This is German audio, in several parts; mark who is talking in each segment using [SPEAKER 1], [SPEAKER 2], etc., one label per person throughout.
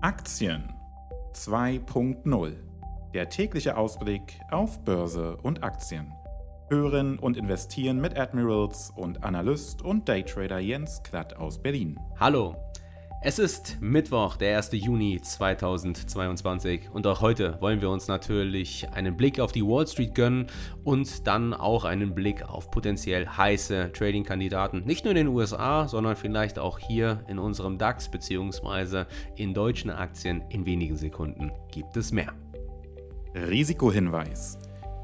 [SPEAKER 1] Aktien 2.0. Der tägliche Ausblick auf Börse und Aktien. Hören und investieren mit Admirals und Analyst und Daytrader Jens Klatt aus Berlin.
[SPEAKER 2] Hallo, es ist Mittwoch, der 1. Juni 2022 und auch heute wollen wir uns natürlich einen Blick auf die Wall Street gönnen und dann auch einen Blick auf potenziell heiße Trading-Kandidaten, nicht nur in den USA, sondern vielleicht auch hier in unserem DAX bzw. in deutschen Aktien. In wenigen Sekunden gibt es mehr.
[SPEAKER 1] Risikohinweis.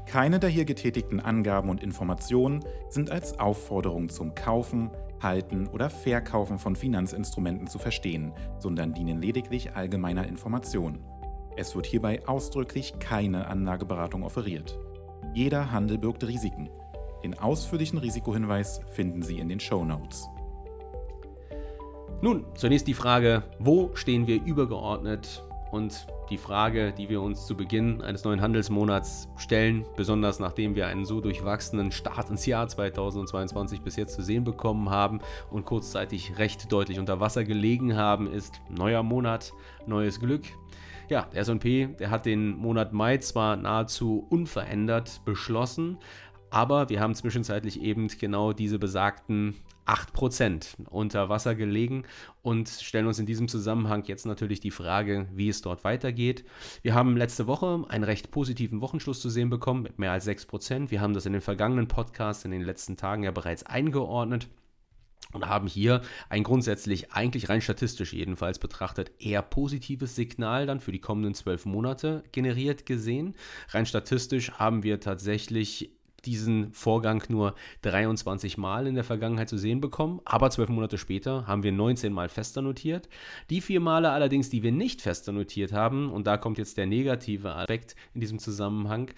[SPEAKER 1] Keine der hier getätigten Angaben und Informationen sind als Aufforderung zum Kaufen, Halten oder Verkaufen von Finanzinstrumenten zu verstehen, sondern dienen lediglich allgemeiner Information. Es wird hierbei ausdrücklich keine Anlageberatung offeriert. Jeder Handel birgt Risiken. Den ausführlichen Risikohinweis finden Sie in den Show Notes.
[SPEAKER 2] Nun, zunächst die Frage, wo stehen wir übergeordnet und die Frage, die wir uns zu Beginn eines neuen Handelsmonats stellen, besonders nachdem wir einen so durchwachsenen Start ins Jahr 2022 bis jetzt zu sehen bekommen haben und kurzzeitig recht deutlich unter Wasser gelegen haben, ist neuer Monat, neues Glück. Ja, der SP, der hat den Monat Mai zwar nahezu unverändert beschlossen, aber wir haben zwischenzeitlich eben genau diese besagten 8% unter Wasser gelegen und stellen uns in diesem Zusammenhang jetzt natürlich die Frage, wie es dort weitergeht. Wir haben letzte Woche einen recht positiven Wochenschluss zu sehen bekommen mit mehr als 6%. Wir haben das in den vergangenen Podcasts in den letzten Tagen ja bereits eingeordnet und haben hier ein grundsätzlich, eigentlich rein statistisch jedenfalls betrachtet, eher positives Signal dann für die kommenden zwölf Monate generiert gesehen. Rein statistisch haben wir tatsächlich diesen Vorgang nur 23 Mal in der Vergangenheit zu sehen bekommen, aber zwölf Monate später haben wir 19 Mal fester notiert. Die vier Male allerdings, die wir nicht fester notiert haben, und da kommt jetzt der negative Aspekt in diesem Zusammenhang,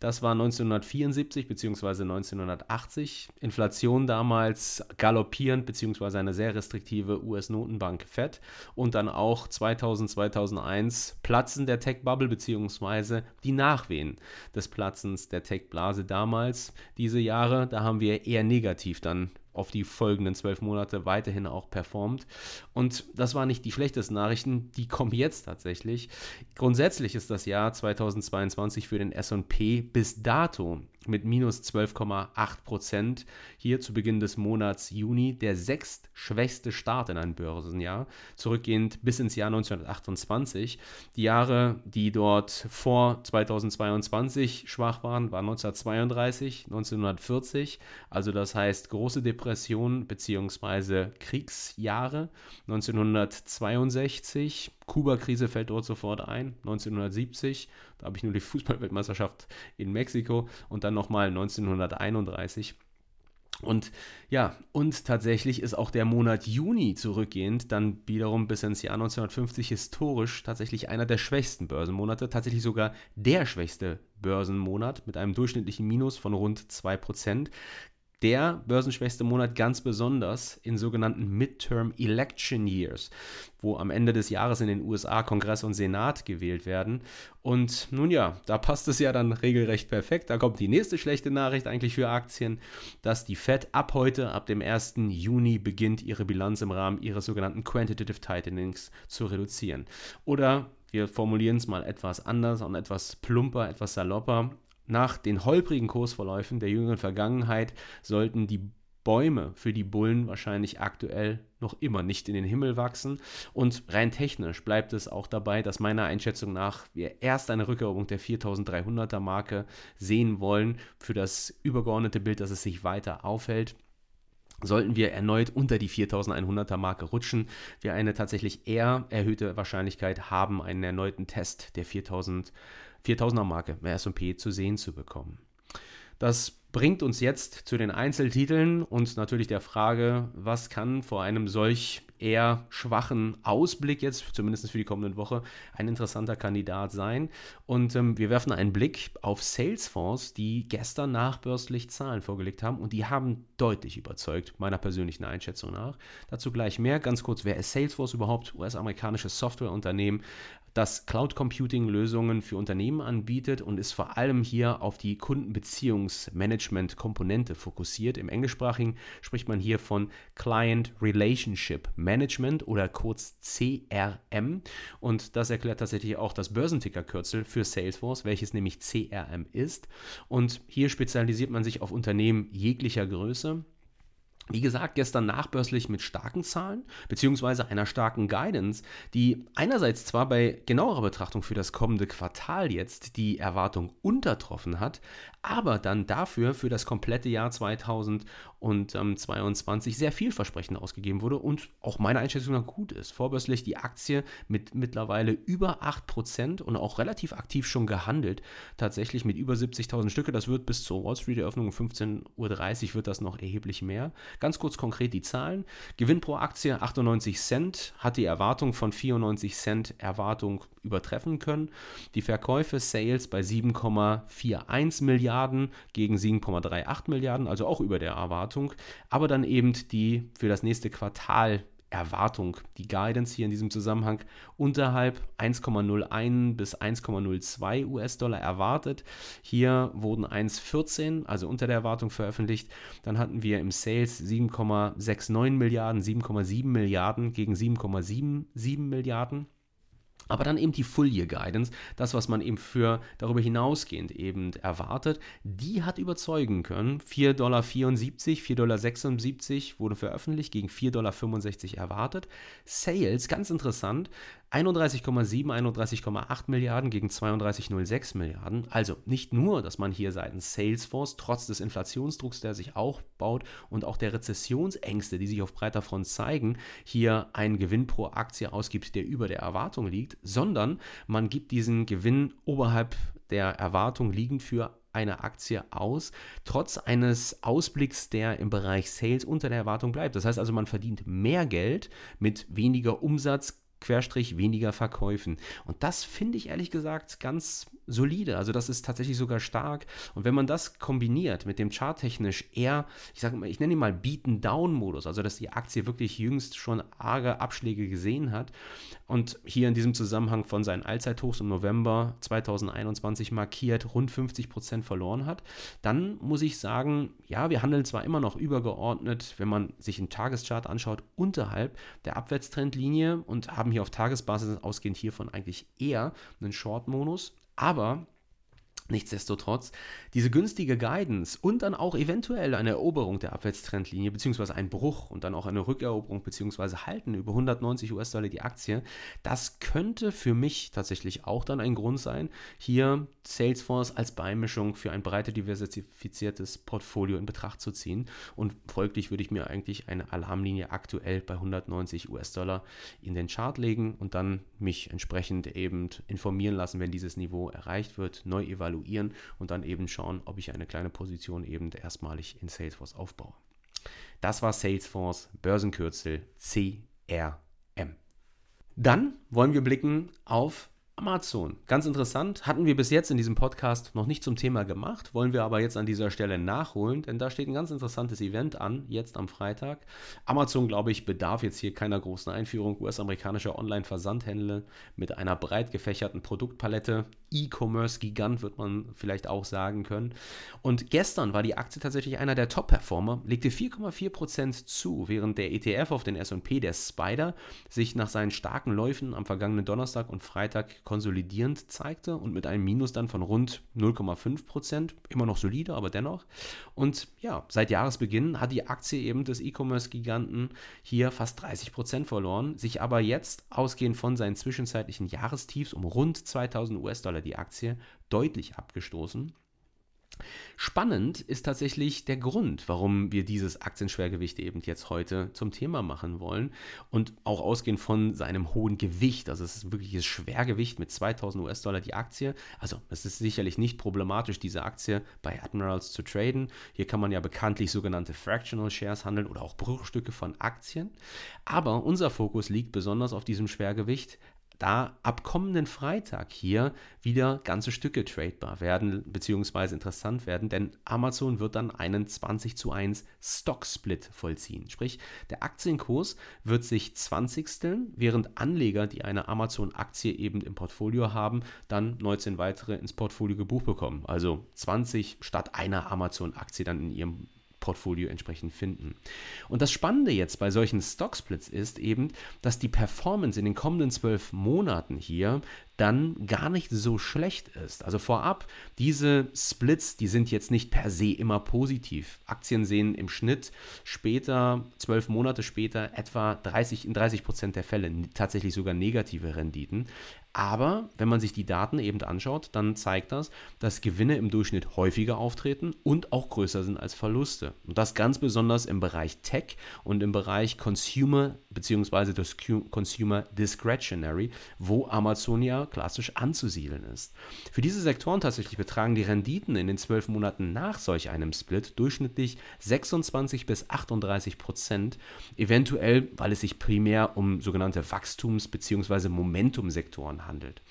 [SPEAKER 2] das war 1974 bzw. 1980. Inflation damals galoppierend bzw. eine sehr restriktive US-Notenbank Fed und dann auch 2000, 2001 Platzen der Tech-Bubble bzw. die Nachwehen des Platzens der Tech-Blase damals damals, diese Jahre, da haben wir eher negativ dann auf die folgenden zwölf Monate weiterhin auch performt. Und das waren nicht die schlechtesten Nachrichten, die kommen jetzt tatsächlich. Grundsätzlich ist das Jahr 2022 für den SP bis dato mit minus 12,8 Prozent hier zu Beginn des Monats Juni der sechstschwächste Start in einem Börsenjahr, zurückgehend bis ins Jahr 1928. Die Jahre, die dort vor 2022 schwach waren, waren 1932, 1940, also das heißt große Depression bzw. Kriegsjahre, 1962, Kuba-Krise fällt dort sofort ein, 1970, da habe ich nur die Fußballweltmeisterschaft in Mexiko und dann nochmal 1931. Und ja, und tatsächlich ist auch der Monat Juni zurückgehend dann wiederum bis ins Jahr 1950 historisch tatsächlich einer der schwächsten Börsenmonate, tatsächlich sogar der schwächste Börsenmonat mit einem durchschnittlichen Minus von rund 2% der börsenschwächste Monat ganz besonders in sogenannten Midterm Election Years, wo am Ende des Jahres in den USA Kongress und Senat gewählt werden. Und nun ja, da passt es ja dann regelrecht perfekt. Da kommt die nächste schlechte Nachricht eigentlich für Aktien, dass die Fed ab heute, ab dem 1. Juni, beginnt, ihre Bilanz im Rahmen ihres sogenannten Quantitative Tightenings zu reduzieren. Oder wir formulieren es mal etwas anders und etwas plumper, etwas salopper. Nach den holprigen Kursverläufen der jüngeren Vergangenheit sollten die Bäume für die Bullen wahrscheinlich aktuell noch immer nicht in den Himmel wachsen. Und rein technisch bleibt es auch dabei, dass meiner Einschätzung nach wir erst eine Rückeroberung der 4300er Marke sehen wollen für das übergeordnete Bild, dass es sich weiter aufhält. Sollten wir erneut unter die 4100er Marke rutschen, wir eine tatsächlich eher erhöhte Wahrscheinlichkeit haben, einen erneuten Test der 4000 4000er Marke im S&P zu sehen zu bekommen. Das bringt uns jetzt zu den Einzeltiteln und natürlich der Frage, was kann vor einem solch eher schwachen Ausblick jetzt, zumindest für die kommende Woche, ein interessanter Kandidat sein. Und ähm, wir werfen einen Blick auf Salesforce, die gestern nachbörslich Zahlen vorgelegt haben und die haben deutlich überzeugt, meiner persönlichen Einschätzung nach. Dazu gleich mehr. Ganz kurz, wer ist Salesforce überhaupt? US-amerikanisches Softwareunternehmen, das Cloud Computing Lösungen für Unternehmen anbietet und ist vor allem hier auf die Kundenbeziehungsmanagement Management-Komponente fokussiert. Im Englischsprachigen spricht man hier von Client Relationship Management oder kurz CRM. Und das erklärt tatsächlich auch das Börsenticker-Kürzel für Salesforce, welches nämlich CRM ist. Und hier spezialisiert man sich auf Unternehmen jeglicher Größe. Wie gesagt, gestern nachbörslich mit starken Zahlen beziehungsweise einer starken Guidance, die einerseits zwar bei genauerer Betrachtung für das kommende Quartal jetzt die Erwartung untertroffen hat, aber dann dafür für das komplette Jahr 2022 sehr vielversprechend ausgegeben wurde und auch meiner Einschätzung nach gut ist. Vorbörslich die Aktie mit mittlerweile über 8% und auch relativ aktiv schon gehandelt, tatsächlich mit über 70.000 Stücke. Das wird bis zur Wall Street Eröffnung um 15.30 Uhr wird das noch erheblich mehr. Ganz kurz konkret die Zahlen. Gewinn pro Aktie 98 Cent, hat die Erwartung von 94 Cent Erwartung übertreffen können. Die Verkäufe Sales bei 7,41 Milliarden gegen 7,38 Milliarden, also auch über der Erwartung, aber dann eben die für das nächste Quartal Erwartung, die Guidance hier in diesem Zusammenhang unterhalb 1,01 bis 1,02 US-Dollar erwartet. Hier wurden 1,14, also unter der Erwartung veröffentlicht. Dann hatten wir im Sales 7,69 Milliarden, 7,7 Milliarden gegen 7,77 Milliarden. Aber dann eben die Full Year Guidance, das, was man eben für darüber hinausgehend eben erwartet, die hat überzeugen können. 4,74 Dollar, 4,76 Dollar wurde veröffentlicht, gegen 4,65 Dollar erwartet. Sales, ganz interessant, 31,7, 31,8 Milliarden gegen 32,06 Milliarden. Also nicht nur, dass man hier seitens Salesforce trotz des Inflationsdrucks, der sich aufbaut und auch der Rezessionsängste, die sich auf breiter Front zeigen, hier einen Gewinn pro Aktie ausgibt, der über der Erwartung liegt, sondern man gibt diesen Gewinn oberhalb der Erwartung liegend für eine Aktie aus, trotz eines Ausblicks, der im Bereich Sales unter der Erwartung bleibt. Das heißt also, man verdient mehr Geld mit weniger Umsatz, Querstrich weniger Verkäufen. Und das finde ich ehrlich gesagt ganz solide. Also das ist tatsächlich sogar stark. Und wenn man das kombiniert mit dem charttechnisch eher, ich sage mal, ich nenne ihn mal Beaten-Down-Modus, also dass die Aktie wirklich jüngst schon arge Abschläge gesehen hat und hier in diesem Zusammenhang von seinen Allzeithochs im November 2021 markiert rund 50 Prozent verloren hat, dann muss ich sagen, ja, wir handeln zwar immer noch übergeordnet, wenn man sich einen Tageschart anschaut, unterhalb der Abwärtstrendlinie und haben hier auf Tagesbasis ausgehend hiervon eigentlich eher einen Short-Modus. Aber Nichtsdestotrotz, diese günstige Guidance und dann auch eventuell eine Eroberung der Abwärtstrendlinie, beziehungsweise ein Bruch und dann auch eine Rückeroberung, beziehungsweise Halten über 190 US-Dollar die Aktie, das könnte für mich tatsächlich auch dann ein Grund sein, hier Salesforce als Beimischung für ein breiter diversifiziertes Portfolio in Betracht zu ziehen. Und folglich würde ich mir eigentlich eine Alarmlinie aktuell bei 190 US-Dollar in den Chart legen und dann mich entsprechend eben informieren lassen, wenn dieses Niveau erreicht wird, neu evaluieren evaluieren und dann eben schauen, ob ich eine kleine Position eben erstmalig in Salesforce aufbaue. Das war Salesforce Börsenkürzel CRM. Dann wollen wir blicken auf Amazon. Ganz interessant, hatten wir bis jetzt in diesem Podcast noch nicht zum Thema gemacht, wollen wir aber jetzt an dieser Stelle nachholen, denn da steht ein ganz interessantes Event an, jetzt am Freitag. Amazon, glaube ich, bedarf jetzt hier keiner großen Einführung. US-amerikanischer Online-Versandhändler mit einer breit gefächerten Produktpalette. E-Commerce-Gigant wird man vielleicht auch sagen können. Und gestern war die Aktie tatsächlich einer der Top-Performer, legte 4,4% zu, während der ETF auf den SP, der Spider, sich nach seinen starken Läufen am vergangenen Donnerstag und Freitag konsolidierend zeigte und mit einem Minus dann von rund 0,5 Prozent, immer noch solide, aber dennoch. Und ja, seit Jahresbeginn hat die Aktie eben des E-Commerce-Giganten hier fast 30 Prozent verloren, sich aber jetzt ausgehend von seinen zwischenzeitlichen Jahrestiefs um rund 2000 US-Dollar die Aktie deutlich abgestoßen. Spannend ist tatsächlich der Grund, warum wir dieses Aktienschwergewicht eben jetzt heute zum Thema machen wollen und auch ausgehend von seinem hohen Gewicht, also es ist wirklich ein Schwergewicht mit 2000 US-Dollar die Aktie. Also es ist sicherlich nicht problematisch, diese Aktie bei Admirals zu traden. Hier kann man ja bekanntlich sogenannte Fractional Shares handeln oder auch Bruchstücke von Aktien. Aber unser Fokus liegt besonders auf diesem Schwergewicht da ab kommenden Freitag hier wieder ganze Stücke tradebar werden, beziehungsweise interessant werden, denn Amazon wird dann einen 20 zu 1 Stock-Split vollziehen. Sprich, der Aktienkurs wird sich 20. während Anleger, die eine Amazon-Aktie eben im Portfolio haben, dann 19 weitere ins Portfolio gebucht bekommen. Also 20 statt einer Amazon-Aktie dann in ihrem Portfolio entsprechend finden. Und das Spannende jetzt bei solchen Stocksplits ist eben, dass die Performance in den kommenden zwölf Monaten hier dann gar nicht so schlecht ist. Also vorab, diese Splits, die sind jetzt nicht per se immer positiv. Aktien sehen im Schnitt später, zwölf Monate später, etwa 30 in 30 Prozent der Fälle tatsächlich sogar negative Renditen. Aber wenn man sich die Daten eben anschaut, dann zeigt das, dass Gewinne im Durchschnitt häufiger auftreten und auch größer sind als Verluste. Und das ganz besonders im Bereich Tech und im Bereich Consumer bzw. das Consumer Discretionary, wo Amazon ja klassisch anzusiedeln ist. Für diese Sektoren tatsächlich betragen die Renditen in den zwölf Monaten nach solch einem Split durchschnittlich 26 bis 38 Prozent, eventuell, weil es sich primär um sogenannte Wachstums- bzw. Momentumsektoren handelt.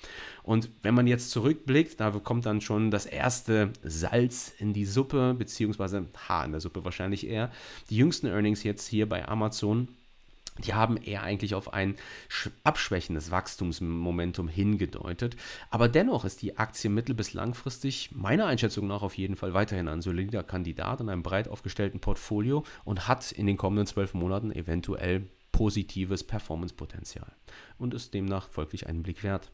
[SPEAKER 2] Und wenn man jetzt zurückblickt, da kommt dann schon das erste Salz in die Suppe, beziehungsweise Haar in der Suppe wahrscheinlich eher. Die jüngsten Earnings jetzt hier bei Amazon die haben eher eigentlich auf ein abschwächendes Wachstumsmomentum hingedeutet. Aber dennoch ist die Aktie mittel- bis langfristig meiner Einschätzung nach auf jeden Fall weiterhin ein solider Kandidat in einem breit aufgestellten Portfolio und hat in den kommenden zwölf Monaten eventuell positives Performancepotenzial und ist demnach folglich einen Blick wert.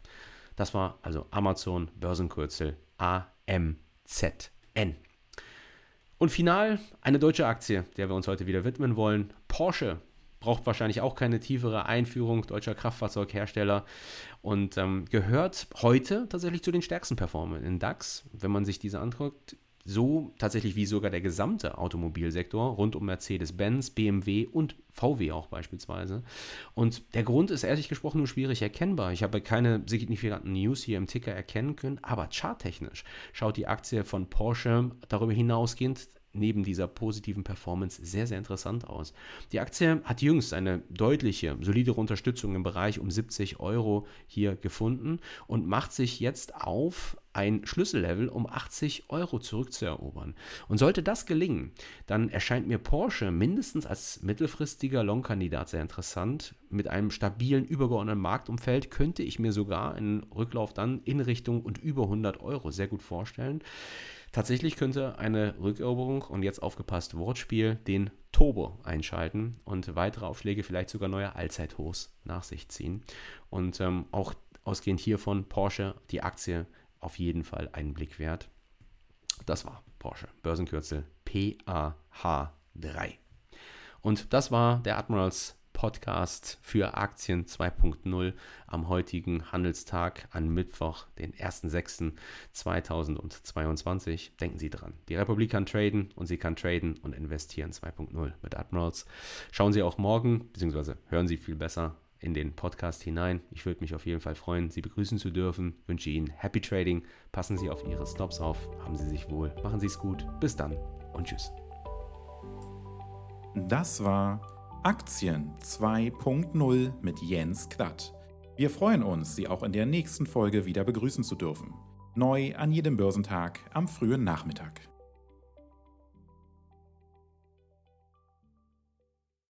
[SPEAKER 2] Das war also Amazon Börsenkürzel AMZN. Und final eine deutsche Aktie, der wir uns heute wieder widmen wollen. Porsche braucht wahrscheinlich auch keine tiefere Einführung, deutscher Kraftfahrzeughersteller und ähm, gehört heute tatsächlich zu den stärksten Performern in DAX. Wenn man sich diese anguckt, so tatsächlich wie sogar der gesamte Automobilsektor rund um Mercedes-Benz, BMW und VW auch beispielsweise. Und der Grund ist ehrlich gesprochen nur schwierig erkennbar. Ich habe keine signifikanten News hier im Ticker erkennen können, aber charttechnisch schaut die Aktie von Porsche darüber hinausgehend neben dieser positiven Performance sehr, sehr interessant aus. Die Aktie hat jüngst eine deutliche, solidere Unterstützung im Bereich um 70 Euro hier gefunden und macht sich jetzt auf, ein Schlüssellevel um 80 Euro zurückzuerobern. Und sollte das gelingen, dann erscheint mir Porsche mindestens als mittelfristiger Long-Kandidat sehr interessant. Mit einem stabilen, übergeordneten Marktumfeld könnte ich mir sogar einen Rücklauf dann in Richtung und über 100 Euro sehr gut vorstellen. Tatsächlich könnte eine Rückeroberung und jetzt aufgepasst Wortspiel den Turbo einschalten und weitere Aufschläge vielleicht sogar neue Allzeithochs nach sich ziehen. Und ähm, auch ausgehend hiervon Porsche, die Aktie auf jeden Fall einen Blick wert. Das war Porsche, Börsenkürzel PAH3. Und das war der Admirals Podcast für Aktien 2.0 am heutigen Handelstag an Mittwoch, den 1.6.2022. Denken Sie dran, die Republik kann traden und sie kann traden und investieren 2.0 mit Admirals. Schauen Sie auch morgen, beziehungsweise hören Sie viel besser in den Podcast hinein. Ich würde mich auf jeden Fall freuen, Sie begrüßen zu dürfen. Wünsche Ihnen Happy Trading. Passen Sie auf Ihre Stops auf. Haben Sie sich wohl. Machen Sie es gut. Bis dann und tschüss.
[SPEAKER 1] Das war Aktien 2.0 mit Jens Klatt. Wir freuen uns, Sie auch in der nächsten Folge wieder begrüßen zu dürfen. Neu an jedem Börsentag am frühen Nachmittag.